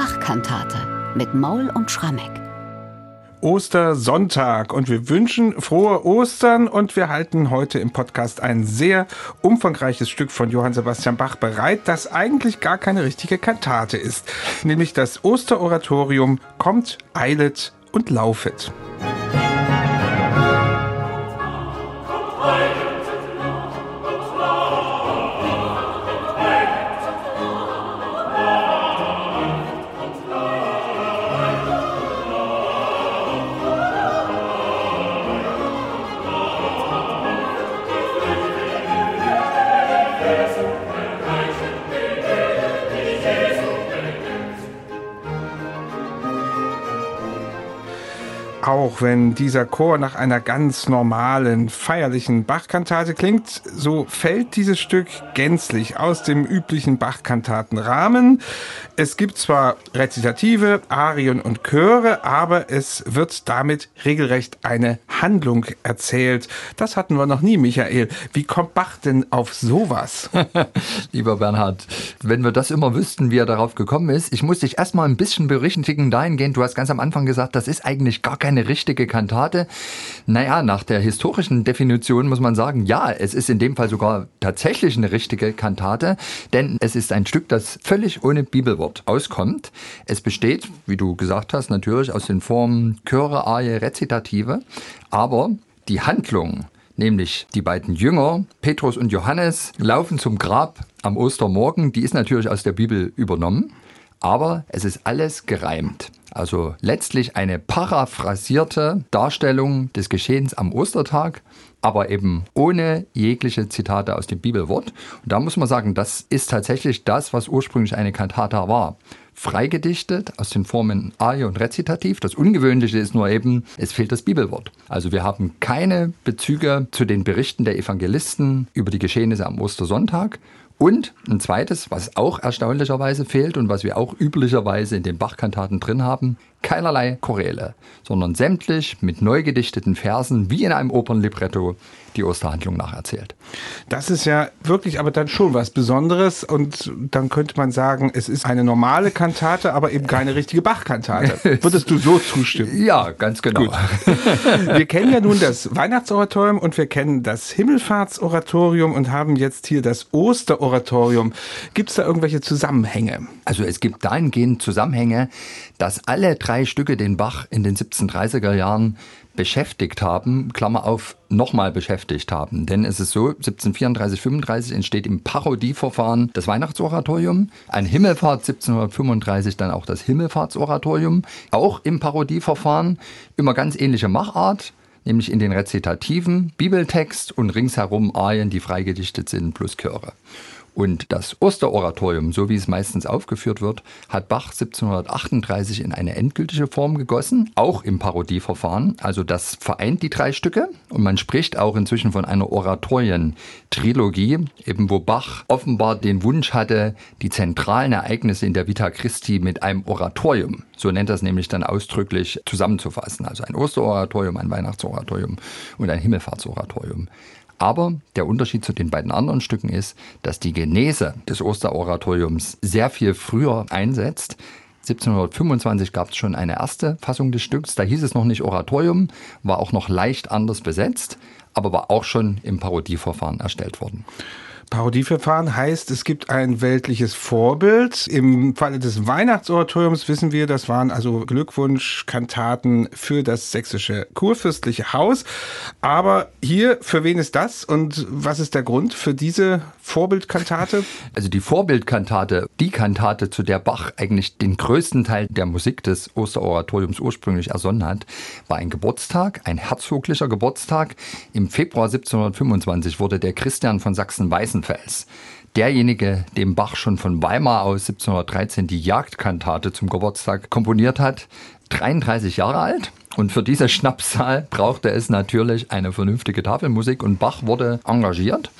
Bachkantate mit Maul und Schrammeck. Ostersonntag und wir wünschen frohe Ostern und wir halten heute im Podcast ein sehr umfangreiches Stück von Johann Sebastian Bach bereit, das eigentlich gar keine richtige Kantate ist, nämlich das Osteroratorium Kommt, eilet und laufet. Auch wenn dieser Chor nach einer ganz normalen, feierlichen Bachkantate klingt, so fällt dieses Stück gänzlich aus dem üblichen Bachkantatenrahmen. Es gibt zwar Rezitative, Arien und Chöre, aber es wird damit regelrecht eine Handlung erzählt. Das hatten wir noch nie, Michael. Wie kommt Bach denn auf sowas? Lieber Bernhard, wenn wir das immer wüssten, wie er darauf gekommen ist, ich muss dich erstmal ein bisschen berichtigen dahingehend, du hast ganz am Anfang gesagt, das ist eigentlich gar keine richtige Kantate. Naja, nach der historischen Definition muss man sagen, ja, es ist in dem Fall sogar tatsächlich eine richtige Kantate, denn es ist ein Stück, das völlig ohne Bibelwort auskommt. Es besteht, wie du gesagt hast, natürlich aus den Formen Chöre, Arie, Rezitative, aber die Handlung, nämlich die beiden Jünger, Petrus und Johannes, laufen zum Grab am Ostermorgen, die ist natürlich aus der Bibel übernommen, aber es ist alles gereimt. Also letztlich eine paraphrasierte Darstellung des Geschehens am Ostertag, aber eben ohne jegliche Zitate aus dem Bibelwort. Und da muss man sagen, das ist tatsächlich das, was ursprünglich eine Kantata war. Freigedichtet aus den Formen Arie und Rezitativ. Das Ungewöhnliche ist nur eben, es fehlt das Bibelwort. Also wir haben keine Bezüge zu den Berichten der Evangelisten über die Geschehnisse am Ostersonntag und ein zweites, was auch erstaunlicherweise fehlt und was wir auch üblicherweise in den Bachkantaten drin haben, keinerlei Choräle, sondern sämtlich mit neu gedichteten Versen wie in einem Opernlibretto die Osterhandlung nacherzählt. Das ist ja wirklich aber dann schon was Besonderes und dann könnte man sagen, es ist eine normale Kantate, aber eben keine richtige Bachkantate. Würdest du so zustimmen? Ja, ganz genau. Gut. Wir kennen ja nun das Weihnachtsoratorium und wir kennen das Himmelfahrtsoratorium und haben jetzt hier das Osteroratorium. Gibt es da irgendwelche Zusammenhänge? Also es gibt dahingehend Zusammenhänge, dass alle drei Stücke den Bach in den 1730er Jahren beschäftigt haben, Klammer auf, nochmal beschäftigt haben. Denn es ist so, 1734, 35 entsteht im Parodieverfahren das Weihnachtsoratorium, ein Himmelfahrt 1735 dann auch das Himmelfahrtsoratorium, auch im Parodieverfahren, immer ganz ähnliche Machart, nämlich in den Rezitativen, Bibeltext und ringsherum Arien, die freigedichtet sind, plus Chöre. Und das Osteroratorium, so wie es meistens aufgeführt wird, hat Bach 1738 in eine endgültige Form gegossen, auch im Parodieverfahren. Also das vereint die drei Stücke und man spricht auch inzwischen von einer Oratorientrilogie, eben wo Bach offenbar den Wunsch hatte, die zentralen Ereignisse in der Vita Christi mit einem Oratorium, so nennt das nämlich dann ausdrücklich, zusammenzufassen. Also ein Osteroratorium, ein Weihnachtsoratorium und ein Himmelfahrtsoratorium. Aber der Unterschied zu den beiden anderen Stücken ist, dass die Genese des Osteroratoriums sehr viel früher einsetzt. 1725 gab es schon eine erste Fassung des Stücks. Da hieß es noch nicht Oratorium, war auch noch leicht anders besetzt, aber war auch schon im Parodieverfahren erstellt worden. Parodieverfahren heißt, es gibt ein weltliches Vorbild. Im Falle des Weihnachtsoratoriums wissen wir, das waren also Glückwunschkantaten für das sächsische kurfürstliche Haus. Aber hier, für wen ist das und was ist der Grund für diese Vorbildkantate? Also die Vorbildkantate, die Kantate, zu der Bach eigentlich den größten Teil der Musik des Osteroratoriums ursprünglich ersonnen hat, war ein Geburtstag, ein herzoglicher Geburtstag. Im Februar 1725 wurde der Christian von Sachsen-Weißen Weißenfels. Derjenige, dem Bach schon von Weimar aus 1713 die Jagdkantate zum Geburtstag komponiert hat, 33 Jahre alt. Und für diese Schnapszahl brauchte es natürlich eine vernünftige Tafelmusik und Bach wurde engagiert.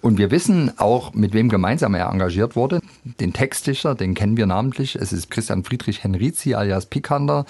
Und wir wissen auch, mit wem gemeinsam er engagiert wurde. Den Textdichter, den kennen wir namentlich. Es ist Christian Friedrich Henrizi alias Pikander,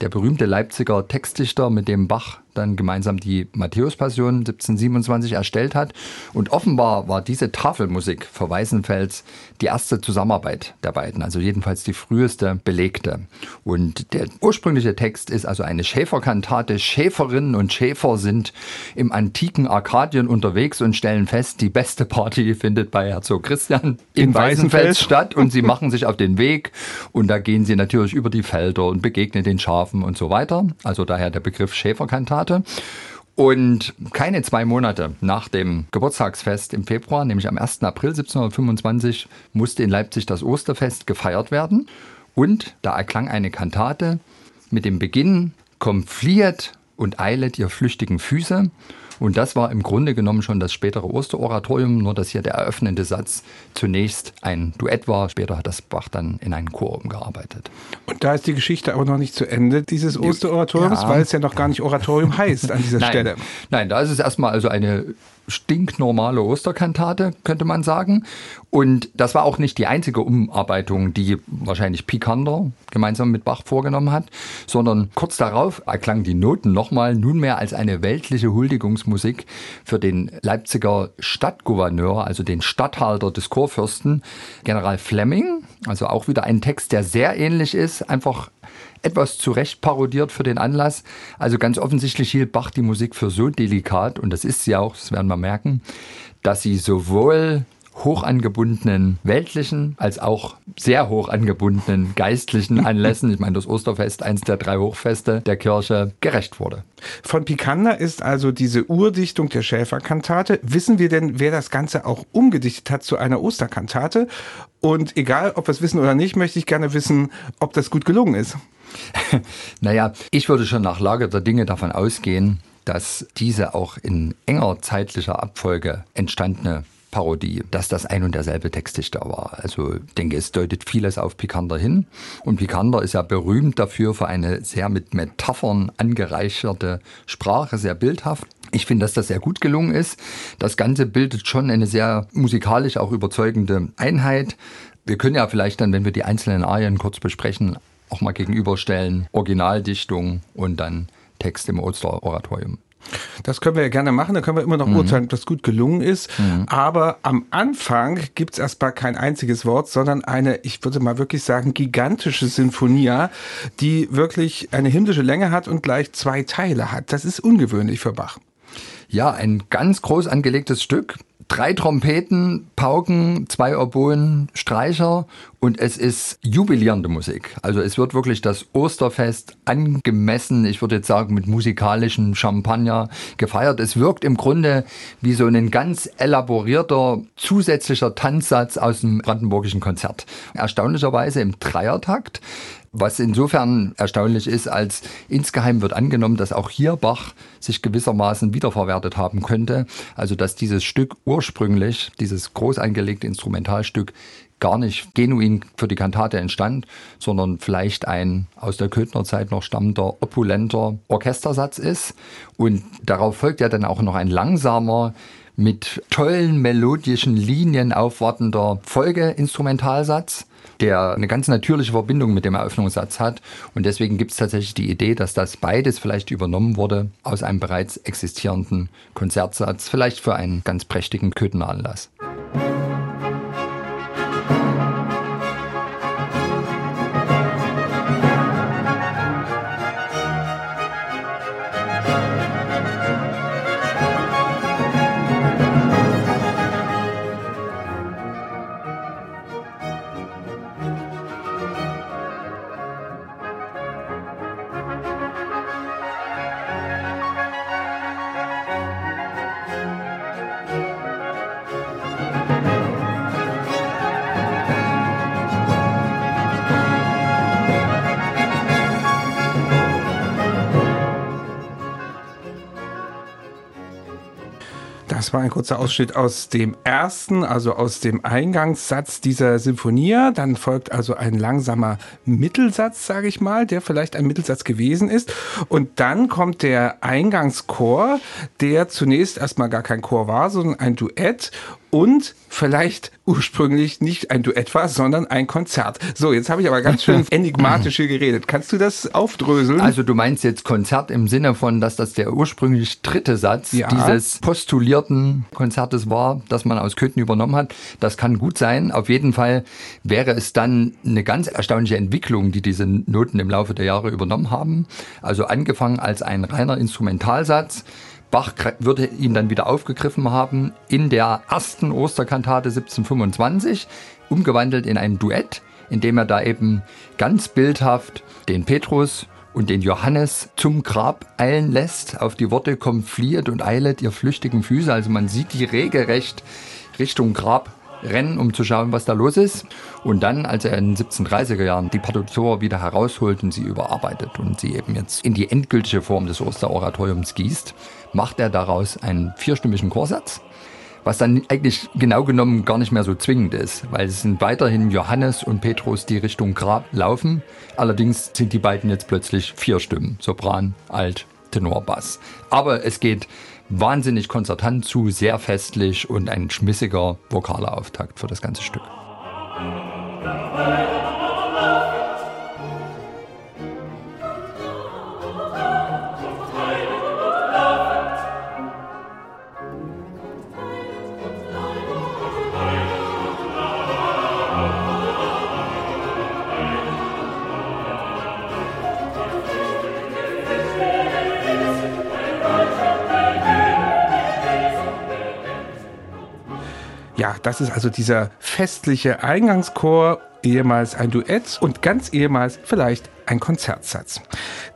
der berühmte Leipziger Textdichter, mit dem Bach dann gemeinsam die Matthäus-Passion 1727 erstellt hat. Und offenbar war diese Tafelmusik für Weißenfels die erste Zusammenarbeit der beiden, also jedenfalls die früheste belegte. Und der ursprüngliche Text ist also eine Schäferkantate. Schäferinnen und Schäfer sind im antiken Arkadien unterwegs und stellen fest, die beste Party findet bei Herzog Christian in, in Weißenfels statt und sie machen sich auf den Weg und da gehen sie natürlich über die Felder und begegnen den Schafen und so weiter. Also daher der Begriff Schäferkantate. Und keine zwei Monate nach dem Geburtstagsfest im Februar, nämlich am 1. April 1725, musste in Leipzig das Osterfest gefeiert werden. Und da erklang eine Kantate mit dem Beginn, Komm, fliehet und eilet ihr flüchtigen Füße. Und das war im Grunde genommen schon das spätere Osteroratorium, nur dass hier der eröffnende Satz zunächst ein Duett war. Später hat das Bach dann in einen Chor umgearbeitet. Und da ist die Geschichte aber noch nicht zu Ende dieses Osteroratoriums, ja. weil es ja noch gar nicht Oratorium heißt an dieser Nein. Stelle. Nein, da ist es erstmal also eine stinknormale Osterkantate, könnte man sagen. Und das war auch nicht die einzige Umarbeitung, die wahrscheinlich Pikander gemeinsam mit Bach vorgenommen hat, sondern kurz darauf erklangen die Noten nochmal nunmehr als eine weltliche Huldigungsmusik für den Leipziger Stadtgouverneur, also den Statthalter des Kurfürsten, General Fleming. Also auch wieder ein Text, der sehr ähnlich ist, einfach etwas zurecht parodiert für den Anlass. Also ganz offensichtlich hielt Bach die Musik für so delikat, und das ist sie auch, das werden wir merken, dass sie sowohl hoch angebundenen weltlichen als auch sehr hoch angebundenen geistlichen Anlässen, ich meine das Osterfest, eins der drei Hochfeste der Kirche, gerecht wurde. Von Picander ist also diese Urdichtung der Schäferkantate. Wissen wir denn, wer das Ganze auch umgedichtet hat zu einer Osterkantate? Und egal, ob wir es wissen oder nicht, möchte ich gerne wissen, ob das gut gelungen ist. naja, ich würde schon nach Lage der Dinge davon ausgehen, dass diese auch in enger zeitlicher Abfolge entstandene Parodie, dass das ein und derselbe Textdichter war. Also ich denke, es deutet vieles auf Picander hin. Und Picander ist ja berühmt dafür für eine sehr mit Metaphern angereicherte Sprache, sehr bildhaft. Ich finde, dass das sehr gut gelungen ist. Das Ganze bildet schon eine sehr musikalisch auch überzeugende Einheit. Wir können ja vielleicht dann, wenn wir die einzelnen Arien kurz besprechen, auch mal gegenüberstellen. Originaldichtung und dann Text im Osteroratorium. Das können wir ja gerne machen, da können wir immer noch mhm. urteilen, ob das gut gelungen ist. Mhm. Aber am Anfang gibt es erstmal kein einziges Wort, sondern eine, ich würde mal wirklich sagen, gigantische Sinfonia, die wirklich eine himmlische Länge hat und gleich zwei Teile hat. Das ist ungewöhnlich für Bach. Ja, ein ganz groß angelegtes Stück drei Trompeten, Pauken, zwei Oboen, Streicher und es ist jubilierende Musik. Also es wird wirklich das Osterfest angemessen, ich würde jetzt sagen mit musikalischem Champagner gefeiert. Es wirkt im Grunde wie so ein ganz elaborierter zusätzlicher Tanzsatz aus dem brandenburgischen Konzert. Erstaunlicherweise im Dreiertakt. Was insofern erstaunlich ist, als insgeheim wird angenommen, dass auch hier Bach sich gewissermaßen wiederverwertet haben könnte. Also dass dieses Stück ursprünglich, dieses groß angelegte Instrumentalstück, gar nicht genuin für die Kantate entstand, sondern vielleicht ein aus der Köthnerzeit noch stammender opulenter Orchestersatz ist. Und darauf folgt ja dann auch noch ein langsamer, mit tollen melodischen Linien aufwartender Folgeinstrumentalsatz der eine ganz natürliche Verbindung mit dem Eröffnungssatz hat. Und deswegen gibt es tatsächlich die Idee, dass das beides vielleicht übernommen wurde aus einem bereits existierenden Konzertsatz, vielleicht für einen ganz prächtigen Köthenanlass. Das war ein kurzer Ausschnitt aus dem ersten, also aus dem Eingangssatz dieser Symphonie. Dann folgt also ein langsamer Mittelsatz, sage ich mal, der vielleicht ein Mittelsatz gewesen ist. Und dann kommt der Eingangschor, der zunächst erstmal gar kein Chor war, sondern ein Duett und vielleicht ursprünglich nicht ein Duett war, sondern ein Konzert. So, jetzt habe ich aber ganz schön enigmatisch hier geredet. Kannst du das aufdröseln? Also du meinst jetzt Konzert im Sinne von, dass das der ursprünglich dritte Satz ja. dieses postulierten Konzertes war, das man aus Köthen übernommen hat. Das kann gut sein. Auf jeden Fall wäre es dann eine ganz erstaunliche Entwicklung, die diese Noten im Laufe der Jahre übernommen haben. Also angefangen als ein reiner Instrumentalsatz, Bach würde ihn dann wieder aufgegriffen haben in der ersten Osterkantate 1725, umgewandelt in ein Duett, in dem er da eben ganz bildhaft den Petrus und den Johannes zum Grab eilen lässt. Auf die Worte kommt fliehet und eilet ihr flüchtigen Füße. Also man sieht die regelrecht Richtung Grab rennen, um zu schauen, was da los ist. Und dann, als er in den 1730er Jahren die Partitur wieder herausholt und sie überarbeitet und sie eben jetzt in die endgültige Form des Osteroratoriums gießt, macht er daraus einen vierstimmigen Chorsatz, was dann eigentlich genau genommen gar nicht mehr so zwingend ist, weil es sind weiterhin Johannes und Petrus, die Richtung Grab laufen. Allerdings sind die beiden jetzt plötzlich vier Stimmen, Sopran, Alt, Tenor, Bass. Aber es geht wahnsinnig konzertant zu, sehr festlich und ein schmissiger vokaler Auftakt für das ganze Stück. Ja, das ist also dieser festliche Eingangschor, ehemals ein Duett und ganz ehemals vielleicht ein Konzertsatz.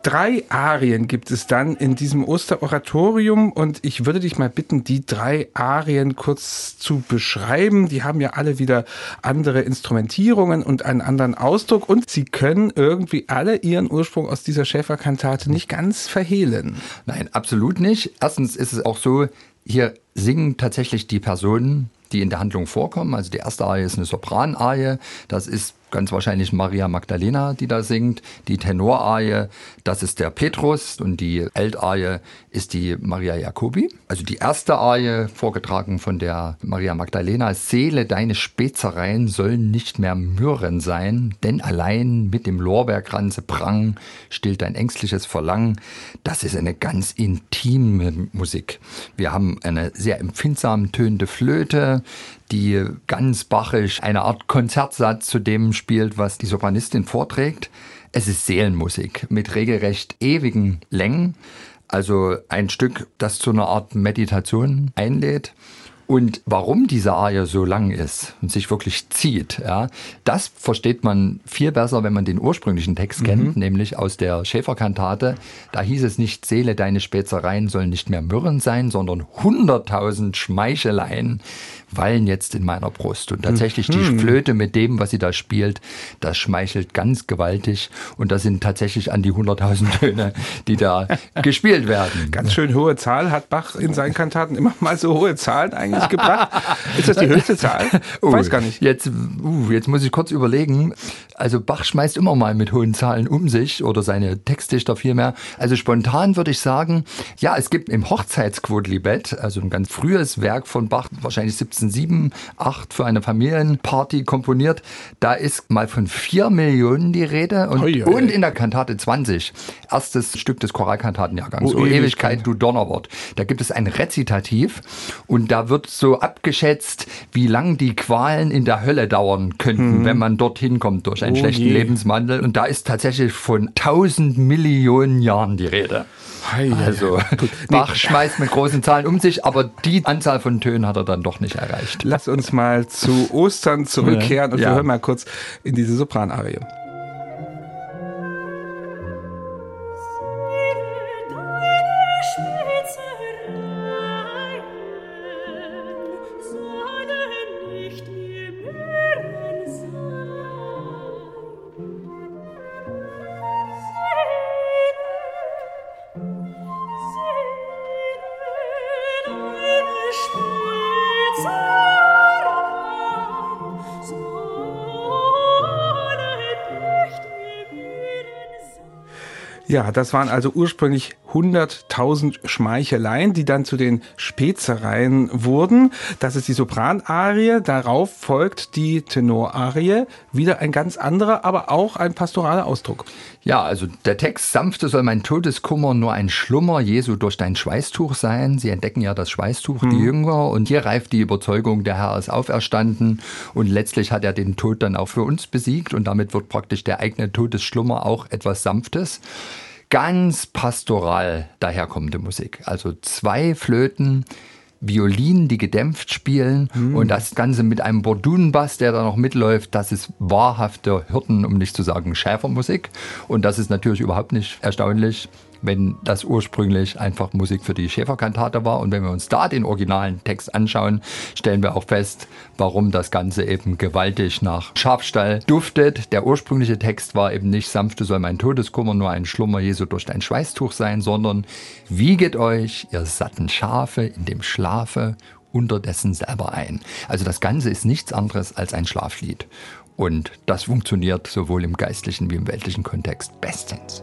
Drei Arien gibt es dann in diesem Osteroratorium und ich würde dich mal bitten, die drei Arien kurz zu beschreiben. Die haben ja alle wieder andere Instrumentierungen und einen anderen Ausdruck und sie können irgendwie alle ihren Ursprung aus dieser Schäferkantate nicht ganz verhehlen. Nein, absolut nicht. Erstens ist es auch so, hier singen tatsächlich die Personen die in der Handlung vorkommen. Also die erste Arie ist eine Sopranarie. Das ist ganz wahrscheinlich Maria Magdalena, die da singt. Die Tenorarie, das ist der Petrus und die Altarie ist die Maria Jacobi. Also die erste Arie, vorgetragen von der Maria Magdalena, Seele, deine Spezereien sollen nicht mehr Myrren sein, denn allein mit dem Lorbeerkranze prang stillt dein ängstliches Verlangen. Das ist eine ganz intime Musik. Wir haben eine sehr empfindsam tönende Flöte, die ganz bachisch eine Art Konzertsatz zu dem spielt, was die Sopranistin vorträgt. Es ist Seelenmusik mit regelrecht ewigen Längen. Also ein Stück, das zu einer Art Meditation einlädt. Und warum diese Arie so lang ist und sich wirklich zieht, ja, das versteht man viel besser, wenn man den ursprünglichen Text mhm. kennt, nämlich aus der Schäferkantate. Da hieß es nicht, Seele, deine Spätzereien sollen nicht mehr Mürren sein, sondern hunderttausend Schmeicheleien wallen jetzt in meiner Brust. Und tatsächlich mhm. die Flöte mit dem, was sie da spielt, das schmeichelt ganz gewaltig. Und das sind tatsächlich an die 100.000 Töne, die da gespielt werden. Ganz schön hohe Zahl hat Bach in seinen Kantaten immer mal so hohe Zahlen eigentlich gebracht. Ist das die höchste Zahl? Uh, Weiß gar nicht. Jetzt, uh, jetzt muss ich kurz überlegen. Also Bach schmeißt immer mal mit hohen Zahlen um sich oder seine Textdichter vielmehr. Also spontan würde ich sagen, ja, es gibt im Hochzeitsquodlibet, also ein ganz frühes Werk von Bach, wahrscheinlich 1707, 8 für eine Familienparty komponiert. Da ist mal von 4 Millionen die Rede und, oi, oi, und in der Kantate 20, erstes Stück des Choralkantatenjahrgangs, oh, oh Ewigkeit, du Donnerwort. Da gibt es ein Rezitativ und da wird so abgeschätzt, wie lang die Qualen in der Hölle dauern könnten, mhm. wenn man dorthin kommt durch ein einen oh schlechten je. Lebenswandel. Und da ist tatsächlich von 1000 Millionen Jahren die Rede. Hei, also Bach schmeißt mit großen Zahlen um sich, aber die Anzahl von Tönen hat er dann doch nicht erreicht. Lass uns mal zu Ostern zurückkehren und ja. wir hören mal kurz in diese Sopranarie. Ja, das waren also ursprünglich 100.000 Schmeicheleien, die dann zu den Spezereien wurden. Das ist die Sopranarie, darauf folgt die Tenorarie, wieder ein ganz anderer, aber auch ein pastoraler Ausdruck. Ja, also der Text, sanfte soll mein Todeskummer nur ein Schlummer Jesu durch dein Schweißtuch sein. Sie entdecken ja das Schweißtuch, mhm. die Jünger, und hier reift die Überzeugung, der Herr ist auferstanden und letztlich hat er den Tod dann auch für uns besiegt und damit wird praktisch der eigene Todesschlummer auch etwas Sanftes ganz pastoral daherkommende Musik. Also zwei Flöten, Violinen, die gedämpft spielen mhm. und das Ganze mit einem Bordunenbass, der da noch mitläuft, das ist wahrhafte Hirten, um nicht zu sagen Schäfermusik. Und das ist natürlich überhaupt nicht erstaunlich, wenn das ursprünglich einfach Musik für die Schäferkantate war. Und wenn wir uns da den originalen Text anschauen, stellen wir auch fest, warum das Ganze eben gewaltig nach Schafstall duftet. Der ursprüngliche Text war eben nicht sanfte soll mein Todeskummer nur ein Schlummer Jesu durch dein Schweißtuch sein, sondern wieget euch, ihr satten Schafe, in dem Schlafe unterdessen selber ein. Also das Ganze ist nichts anderes als ein Schlaflied. Und das funktioniert sowohl im geistlichen wie im weltlichen Kontext bestens.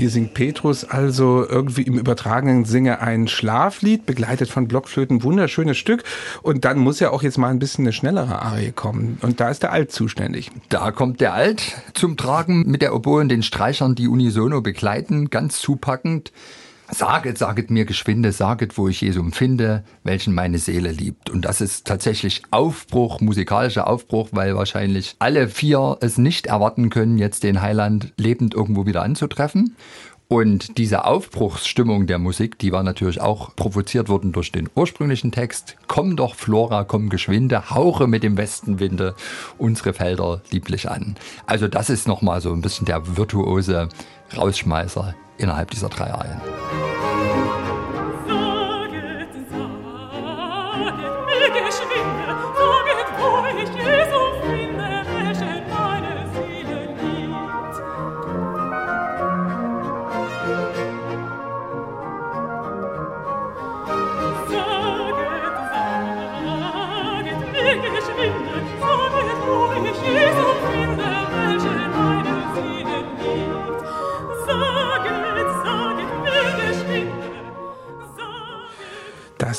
Hier singt Petrus also irgendwie im übertragenen Sinne ein Schlaflied, begleitet von Blockflöten, wunderschönes Stück. Und dann muss ja auch jetzt mal ein bisschen eine schnellere Arie kommen. Und da ist der Alt zuständig. Da kommt der Alt zum Tragen mit der Oboe und den Streichern, die unisono begleiten, ganz zupackend. Saget, saget mir geschwinde, saget, wo ich Jesum finde, welchen meine Seele liebt. Und das ist tatsächlich Aufbruch, musikalischer Aufbruch, weil wahrscheinlich alle vier es nicht erwarten können, jetzt den Heiland lebend irgendwo wieder anzutreffen. Und diese Aufbruchsstimmung der Musik, die war natürlich auch provoziert worden durch den ursprünglichen Text. Komm doch, Flora, komm geschwinde, hauche mit dem Westenwinde unsere Felder lieblich an. Also das ist nochmal so ein bisschen der virtuose Rausschmeißer innerhalb dieser drei Arien.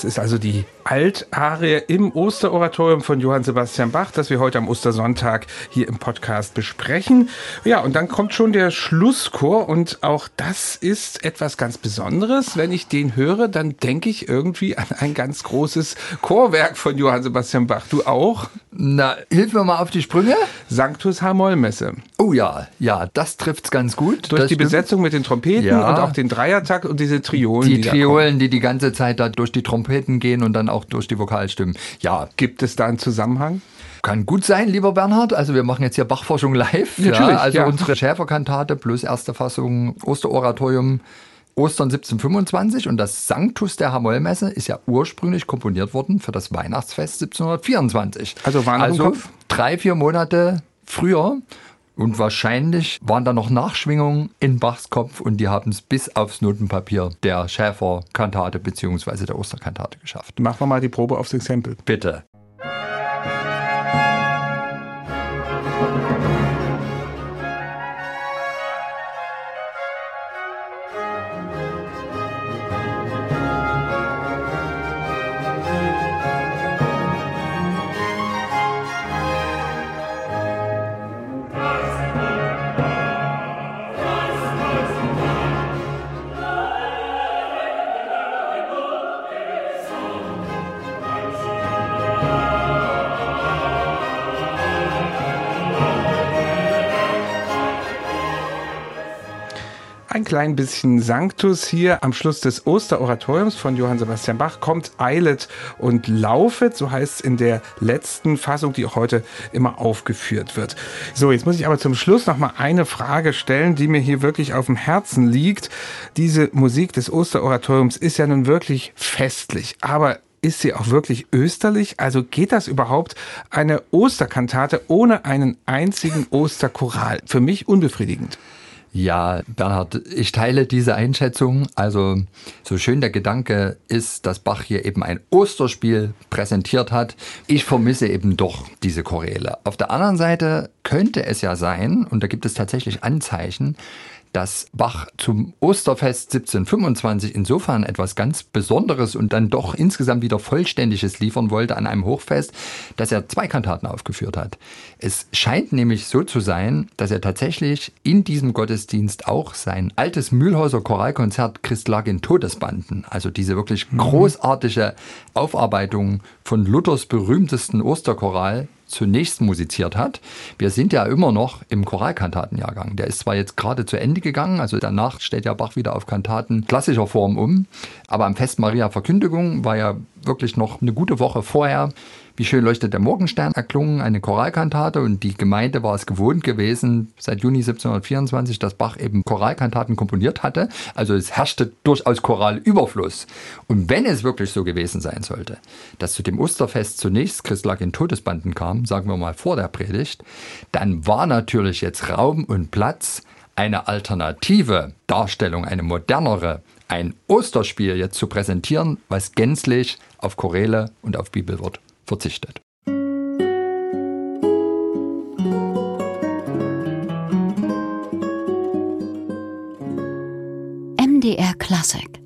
Ist also die Altarie im Osteroratorium von Johann Sebastian Bach, das wir heute am Ostersonntag hier im Podcast besprechen. Ja, und dann kommt schon der Schlusschor und auch das ist etwas ganz Besonderes. Wenn ich den höre, dann denke ich irgendwie an ein ganz großes Chorwerk von Johann Sebastian Bach. Du auch? Na, hilf mir mal auf die Sprünge. Sanctus H-Moll-Messe. Oh ja, ja, das trifft's ganz gut. Durch die stimmt. Besetzung mit den Trompeten ja. und auch den Dreiertakt und diese Triolen. Die, die Triolen, die die ganze Zeit da durch die Trompeten gehen und dann auch durch die Vokalstimmen. Ja. Gibt es da einen Zusammenhang? Kann gut sein, lieber Bernhard. Also wir machen jetzt hier Bachforschung live. Natürlich. Ja, also ja. unsere Schäferkantate plus erste Fassung Osteroratorium Ostern 1725 und das Sanctus der Hamollmesse ist ja ursprünglich komponiert worden für das Weihnachtsfest 1724. Also war also drei, vier Monate früher. Und wahrscheinlich waren da noch Nachschwingungen in Bachs Kopf und die haben es bis aufs Notenpapier der Schäferkantate bzw. der Osterkantate geschafft. Machen wir mal die Probe aufs Exempel. Bitte. Klein bisschen Sanctus hier am Schluss des Osteroratoriums von Johann Sebastian Bach kommt Eilet und Laufet, so heißt es in der letzten Fassung, die auch heute immer aufgeführt wird. So, jetzt muss ich aber zum Schluss noch mal eine Frage stellen, die mir hier wirklich auf dem Herzen liegt. Diese Musik des Osteroratoriums ist ja nun wirklich festlich, aber ist sie auch wirklich österlich? Also geht das überhaupt eine Osterkantate ohne einen einzigen Osterchoral? Für mich unbefriedigend. Ja, Bernhard, ich teile diese Einschätzung. Also so schön der Gedanke ist, dass Bach hier eben ein Osterspiel präsentiert hat. Ich vermisse eben doch diese Choräle. Auf der anderen Seite könnte es ja sein, und da gibt es tatsächlich Anzeichen, dass Bach zum Osterfest 1725 insofern etwas ganz Besonderes und dann doch insgesamt wieder Vollständiges liefern wollte an einem Hochfest, dass er zwei Kantaten aufgeführt hat. Es scheint nämlich so zu sein, dass er tatsächlich in diesem Gottesdienst auch sein altes Mühlhäuser Choralkonzert Christ lag in Todesbanden, also diese wirklich mhm. großartige Aufarbeitung von Luthers berühmtesten Osterchoral zunächst musiziert hat. Wir sind ja immer noch im Choralkantatenjahrgang. Der ist zwar jetzt gerade zu Ende gegangen, also danach stellt ja Bach wieder auf Kantaten klassischer Form um, aber am Fest Maria Verkündigung war ja wirklich noch eine gute Woche vorher wie schön leuchtet der Morgenstern erklungen, eine Choralkantate und die Gemeinde war es gewohnt gewesen, seit Juni 1724, dass Bach eben Choralkantaten komponiert hatte. Also es herrschte durchaus Choralüberfluss. Und wenn es wirklich so gewesen sein sollte, dass zu dem Osterfest zunächst Christlag in Todesbanden kam, sagen wir mal vor der Predigt, dann war natürlich jetzt Raum und Platz, eine alternative Darstellung, eine modernere, ein Osterspiel jetzt zu präsentieren, was gänzlich auf Choräle und auf Bibelwort verzichtet. MDR Classic